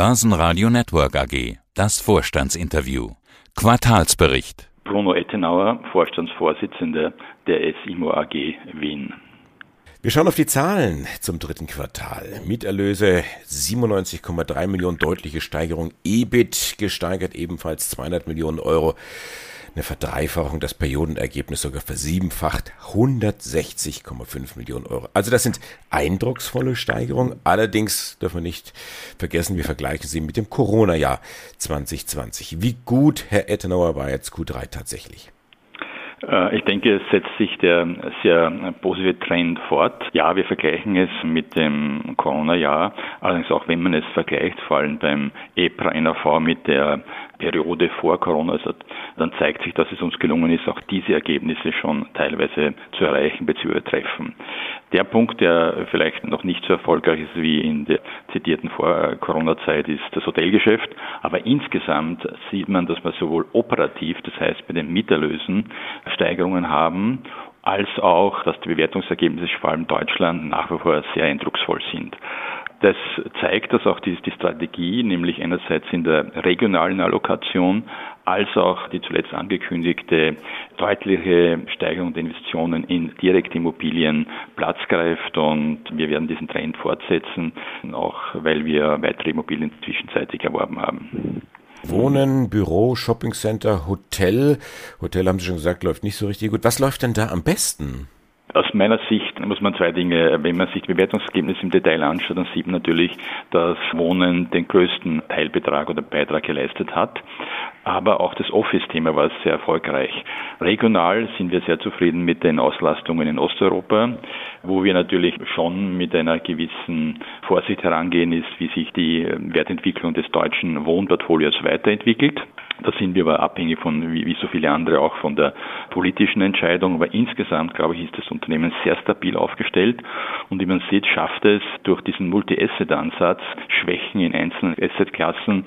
Börsenradio Network AG. Das Vorstandsinterview. Quartalsbericht. Bruno Ettenauer, Vorstandsvorsitzender der SIMO AG Wien. Wir schauen auf die Zahlen zum dritten Quartal. Mieterlöse 97,3 Millionen, deutliche Steigerung. EBIT gesteigert ebenfalls 200 Millionen Euro eine Verdreifachung, das Periodenergebnis sogar versiebenfacht, 160,5 Millionen Euro. Also das sind eindrucksvolle Steigerungen. Allerdings dürfen wir nicht vergessen, wir vergleichen sie mit dem Corona-Jahr 2020. Wie gut, Herr Ettenauer, war jetzt Q3 tatsächlich? Äh, ich denke, es setzt sich der sehr positive Trend fort. Ja, wir vergleichen es mit dem Corona-Jahr, allerdings auch wenn man es vergleicht, vor allem beim EPRA-NAV mit der Periode vor Corona, also dann zeigt sich, dass es uns gelungen ist, auch diese Ergebnisse schon teilweise zu erreichen bzw. treffen. Der Punkt, der vielleicht noch nicht so erfolgreich ist wie in der zitierten Vor-Corona-Zeit, ist das Hotelgeschäft. Aber insgesamt sieht man, dass wir sowohl operativ, das heißt bei den Mieterlösen, Steigerungen haben als auch, dass die Bewertungsergebnisse vor allem Deutschland nach wie vor sehr eindrucksvoll sind. Das zeigt, dass auch die, die Strategie, nämlich einerseits in der regionalen Allokation als auch die zuletzt angekündigte deutliche Steigerung der Investitionen in Direktimmobilien Platz greift und wir werden diesen Trend fortsetzen, auch weil wir weitere Immobilien zwischenzeitig erworben haben. Wohnen, Büro, Shoppingcenter, Hotel. Hotel haben Sie schon gesagt, läuft nicht so richtig gut. Was läuft denn da am besten? Aus meiner Sicht muss man zwei Dinge, wenn man sich die Bewertungsergebnisse im Detail anschaut, dann sieht man natürlich, dass Wohnen den größten Teilbetrag oder Beitrag geleistet hat. Aber auch das Office-Thema war sehr erfolgreich. Regional sind wir sehr zufrieden mit den Auslastungen in Osteuropa, wo wir natürlich schon mit einer gewissen Vorsicht herangehen ist, wie sich die Wertentwicklung des deutschen Wohnportfolios weiterentwickelt. Da sind wir aber abhängig von, wie, wie so viele andere, auch von der politischen Entscheidung. Aber insgesamt, glaube ich, ist das Unternehmen sehr stabil aufgestellt. Und wie man sieht, schafft es durch diesen Multi-Asset-Ansatz, Schwächen in einzelnen Asset-Klassen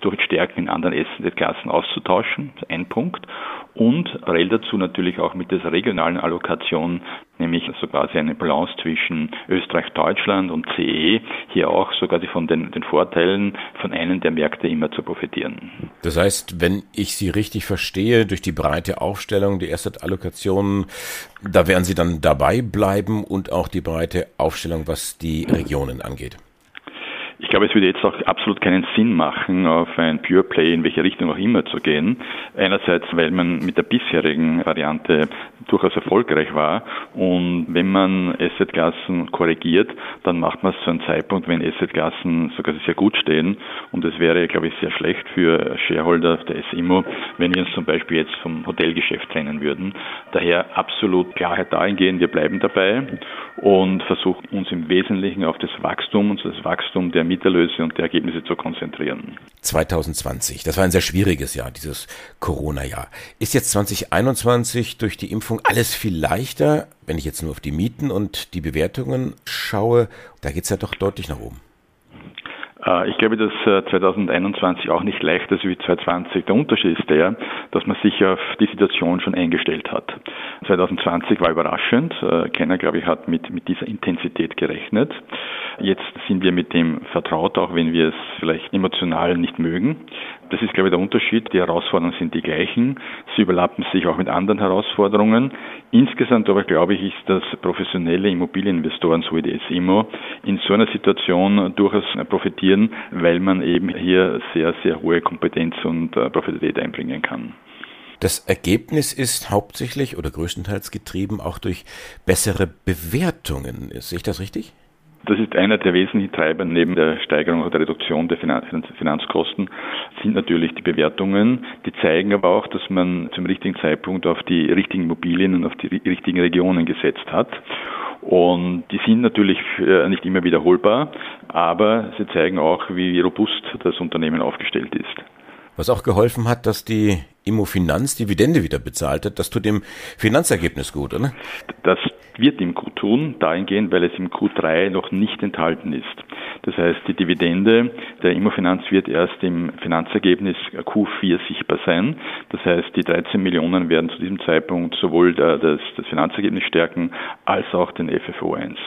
durch Stärken in anderen Asset-Klassen auszutauschen. Ein Punkt und parallel dazu natürlich auch mit dieser regionalen Allokation, nämlich so quasi eine Balance zwischen Österreich, Deutschland und CE, hier auch so quasi von den, den Vorteilen von einem der Märkte immer zu profitieren. Das heißt, wenn ich Sie richtig verstehe, durch die breite Aufstellung, die Asset-Allokation, da werden Sie dann dabei bleiben und auch die breite Aufstellung, was die Regionen angeht. Ich glaube, es würde jetzt auch absolut keinen Sinn machen, auf ein Pure Play in welche Richtung auch immer zu gehen. Einerseits, weil man mit der bisherigen Variante durchaus erfolgreich war und wenn man Assetklassen korrigiert, dann macht man es zu einem Zeitpunkt, wenn Assetklassen sogar sehr gut stehen und es wäre, glaube ich, sehr schlecht für Shareholder der SIMO, wenn wir uns zum Beispiel jetzt vom Hotelgeschäft trennen würden. Daher absolut Klarheit dahingehend, wir bleiben dabei und versuchen uns im Wesentlichen auf das Wachstum und das Wachstum der Mieterlöse und der Ergebnisse zu konzentrieren. 2020, das war ein sehr schwieriges Jahr, dieses Corona-Jahr. Ist jetzt 2021 durch die Impfung alles viel leichter, wenn ich jetzt nur auf die Mieten und die Bewertungen schaue? Da geht es ja doch deutlich nach oben. Äh, ich glaube, dass 2021 äh, auch nicht leichter ist wie 2020. Der Unterschied ist der, dass man sich auf die Situation schon eingestellt hat. 2020 war überraschend. Äh, keiner, glaube ich, hat mit, mit dieser Intensität gerechnet. Jetzt sind wir mit dem vertraut, auch wenn wir es vielleicht emotional nicht mögen. Das ist, glaube ich, der Unterschied. Die Herausforderungen sind die gleichen. Sie überlappen sich auch mit anderen Herausforderungen. Insgesamt aber, glaube ich, ist, dass professionelle Immobilieninvestoren, so wie die SIMO, in so einer Situation durchaus profitieren, weil man eben hier sehr, sehr hohe Kompetenz und äh, Profitabilität einbringen kann. Das Ergebnis ist hauptsächlich oder größtenteils getrieben auch durch bessere Bewertungen. Sehe ich das richtig? Das ist einer der wesentlichen Treiber neben der Steigerung oder Reduktion der Finanzkosten sind natürlich die Bewertungen. Die zeigen aber auch, dass man zum richtigen Zeitpunkt auf die richtigen Immobilien und auf die richtigen Regionen gesetzt hat. Und die sind natürlich nicht immer wiederholbar, aber sie zeigen auch, wie robust das Unternehmen aufgestellt ist. Was auch geholfen hat, dass die Immofinanz Dividende wieder bezahlt hat, das tut dem Finanzergebnis gut, oder? Das wird ihm gut tun, dahingehend, weil es im Q3 noch nicht enthalten ist. Das heißt, die Dividende der Immofinanz wird erst im Finanzergebnis Q4 sichtbar sein. Das heißt, die 13 Millionen werden zu diesem Zeitpunkt sowohl das, das Finanzergebnis stärken als auch den FFO 1.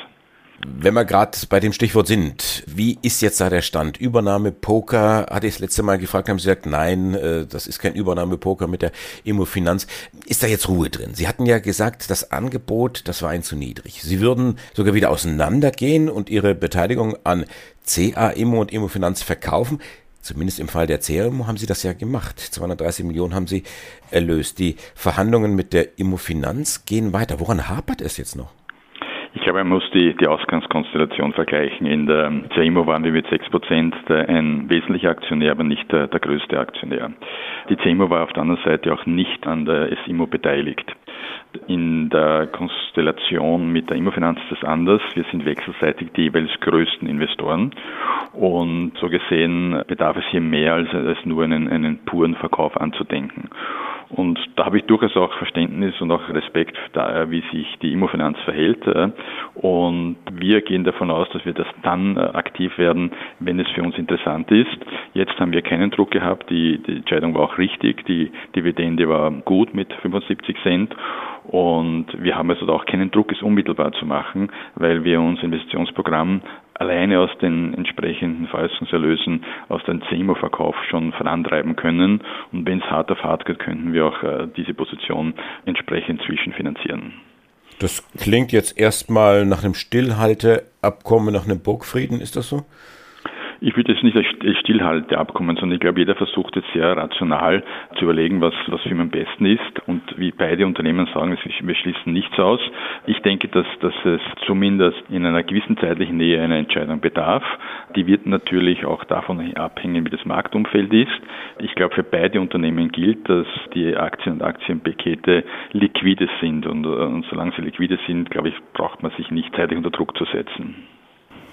Wenn wir gerade bei dem Stichwort sind, wie ist jetzt da der Stand? Übernahme Poker, hatte ich das letzte Mal gefragt, haben Sie gesagt, nein, äh, das ist kein Übernahme Poker mit der Immofinanz. Ist da jetzt Ruhe drin? Sie hatten ja gesagt, das Angebot, das war Ihnen zu niedrig. Sie würden sogar wieder auseinandergehen und Ihre Beteiligung an CA Immo und Immofinanz verkaufen. Zumindest im Fall der CRM haben Sie das ja gemacht. 230 Millionen haben Sie erlöst. Die Verhandlungen mit der Immofinanz gehen weiter. Woran hapert es jetzt noch? Ich glaube, man muss die, die Ausgangskonstellation vergleichen. In der CIMO waren wir mit 6 Prozent ein wesentlicher Aktionär, aber nicht der, der größte Aktionär. Die CIMO war auf der anderen Seite auch nicht an der SIMO beteiligt. In der Konstellation mit der Immofinanz ist das anders. Wir sind wechselseitig die jeweils größten Investoren und so gesehen bedarf es hier mehr als, als nur einen, einen puren Verkauf anzudenken. Und da habe ich durchaus auch Verständnis und auch Respekt, da, wie sich die Immofinanz verhält. Und wir gehen davon aus, dass wir das dann äh, aktiv werden, wenn es für uns interessant ist. Jetzt haben wir keinen Druck gehabt. Die, die Entscheidung war auch richtig. Die Dividende war gut mit 75 Cent. Und wir haben also auch keinen Druck, es unmittelbar zu machen, weil wir unser Investitionsprogramm alleine aus den entsprechenden Veräußerungserlösen aus dem CEMO-Verkauf schon vorantreiben können. Und wenn es hart auf hart geht, könnten wir auch äh, diese Position entsprechend zwischenfinanzieren. Das klingt jetzt erstmal nach einem Stillhalteabkommen, nach einem Burgfrieden, ist das so? Ich würde es nicht als Stillhalteabkommen, sondern ich glaube, jeder versucht jetzt sehr rational zu überlegen, was, was für ihn am besten ist. Und wie beide Unternehmen sagen, wir schließen nichts aus. Ich denke, dass, dass es zumindest in einer gewissen zeitlichen Nähe einer Entscheidung bedarf. Die wird natürlich auch davon abhängen, wie das Marktumfeld ist. Ich glaube, für beide Unternehmen gilt, dass die Aktien und Aktienpakete liquide sind. Und, und solange sie liquide sind, glaube ich, braucht man sich nicht zeitlich unter Druck zu setzen.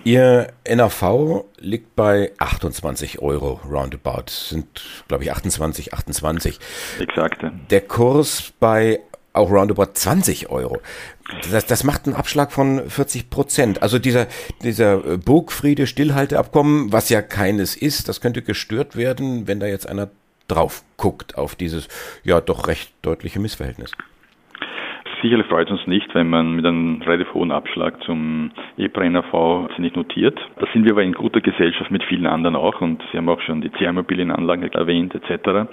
Ihr NAV liegt bei 28 Euro roundabout. Sind, glaube ich, 28, 28. Exakt. Der Kurs bei auch roundabout 20 Euro. Das, das macht einen Abschlag von 40 Prozent. Also dieser, dieser Burgfriede Stillhalteabkommen, was ja keines ist, das könnte gestört werden, wenn da jetzt einer drauf guckt auf dieses ja doch recht deutliche Missverhältnis. Sicherlich freut es uns nicht, wenn man mit einem relativ hohen Abschlag zum EPRA-NAV nicht notiert. Da sind wir aber in guter Gesellschaft mit vielen anderen auch und Sie haben auch schon die C-Immobilienanlagen erwähnt etc.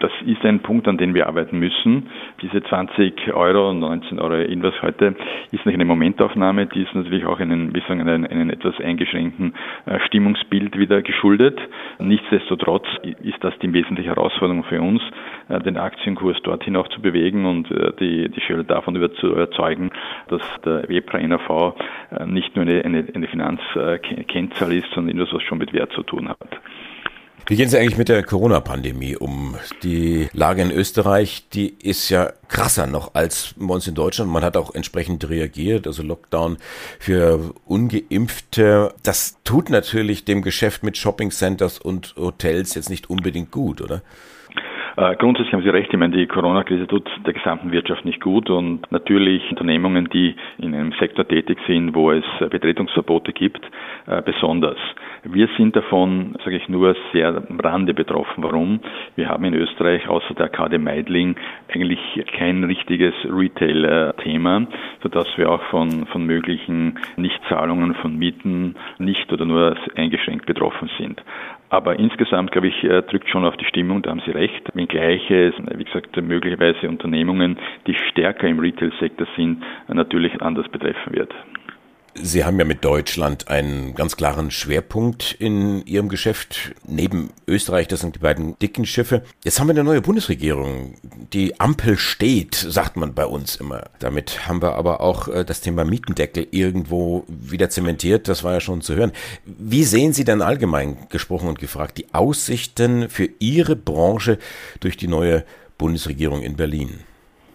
Das ist ein Punkt, an dem wir arbeiten müssen. Diese 20 Euro, 19 Euro irgendwas heute ist nicht eine Momentaufnahme, die ist natürlich auch einen, wie sagen, einen, einen etwas eingeschränkten äh, Stimmungsbild wieder geschuldet. Nichtsdestotrotz ist das die wesentliche Herausforderung für uns, den Aktienkurs dorthin auch zu bewegen und äh, die, die Schwelle davon zu überzeugen, dass der EPRA NAV äh, nicht nur eine, eine, eine Finanzkennzahl ist, sondern etwas, was schon mit Wert zu tun hat. Wie gehen Sie eigentlich mit der Corona-Pandemie um? Die Lage in Österreich, die ist ja krasser noch als bei uns in Deutschland. Man hat auch entsprechend reagiert, also Lockdown für Ungeimpfte. Das tut natürlich dem Geschäft mit Shopping-Centers und Hotels jetzt nicht unbedingt gut, oder? Äh, grundsätzlich haben Sie recht, ich meine, die Corona-Krise tut der gesamten Wirtschaft nicht gut und natürlich Unternehmungen, die in einem Sektor tätig sind, wo es Betretungsverbote gibt, äh, besonders. Wir sind davon, sage ich nur, sehr am Rande betroffen. Warum? Wir haben in Österreich außer der KD Meidling eigentlich kein richtiges Retail-Thema, sodass wir auch von, von möglichen Nichtzahlungen von Mieten nicht oder nur eingeschränkt betroffen sind. Aber insgesamt, glaube ich, äh, drückt schon auf die Stimmung, da haben Sie recht. Wenngleich es, wie gesagt, möglicherweise Unternehmungen, die stärker im Retail-Sektor sind, natürlich anders betreffen wird. Sie haben ja mit Deutschland einen ganz klaren Schwerpunkt in Ihrem Geschäft. Neben Österreich, das sind die beiden dicken Schiffe. Jetzt haben wir eine neue Bundesregierung. Die Ampel steht, sagt man bei uns immer. Damit haben wir aber auch äh, das Thema Mietendeckel irgendwo wieder zementiert. Das war ja schon zu hören. Wie sehen Sie denn allgemein gesprochen und gefragt die Aussichten für Ihre Branche durch die neue Bundesregierung in Berlin?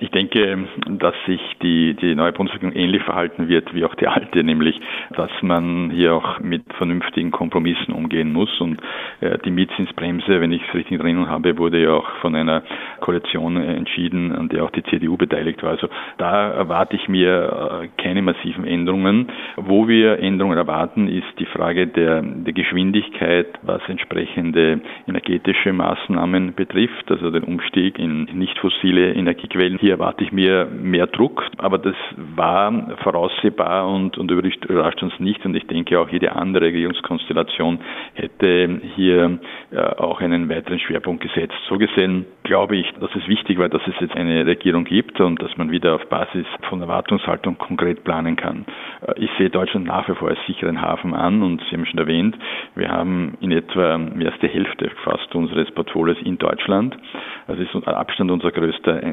Ich denke, dass sich die, die neue Bundesregierung ähnlich verhalten wird wie auch die alte, nämlich, dass man hier auch mit vernünftigen Kompromissen umgehen muss. Und äh, die Mietzinsbremse, wenn ich es richtig in Erinnerung habe, wurde ja auch von einer Koalition entschieden, an der auch die CDU beteiligt war. Also da erwarte ich mir äh, keine massiven Änderungen. Wo wir Änderungen erwarten, ist die Frage der, der Geschwindigkeit, was entsprechende energetische Maßnahmen betrifft, also den Umstieg in nicht fossile Energiequellen hier erwarte ich mir mehr Druck, aber das war voraussehbar und, und überrascht uns nicht. Und ich denke auch jede andere Regierungskonstellation hätte hier äh, auch einen weiteren Schwerpunkt gesetzt. So gesehen glaube ich, dass es wichtig war, dass es jetzt eine Regierung gibt und dass man wieder auf Basis von Erwartungshaltung konkret planen kann. Äh, ich sehe Deutschland nach wie vor als sicheren Hafen an und Sie haben schon erwähnt, wir haben in etwa mehr als die Hälfte fast unseres Portfolios in Deutschland. Das ist Abstand unser größter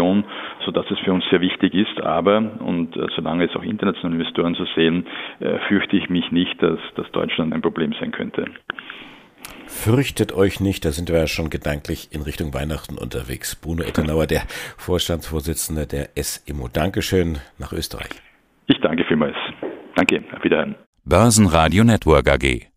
Einzelregion, sodass es für uns sehr wichtig ist. Aber, und äh, solange es auch internationale Investoren so sehen, äh, fürchte ich mich nicht, dass, dass Deutschland ein Problem sein könnte. Fürchtet euch nicht, da sind wir ja schon gedanklich in Richtung Weihnachten unterwegs. Bruno Ettenauer, der Vorstandsvorsitzende der SIMO. Dankeschön nach Österreich. Ich danke vielmals. Danke, auf Wiederhören. Börsenradio Network AG.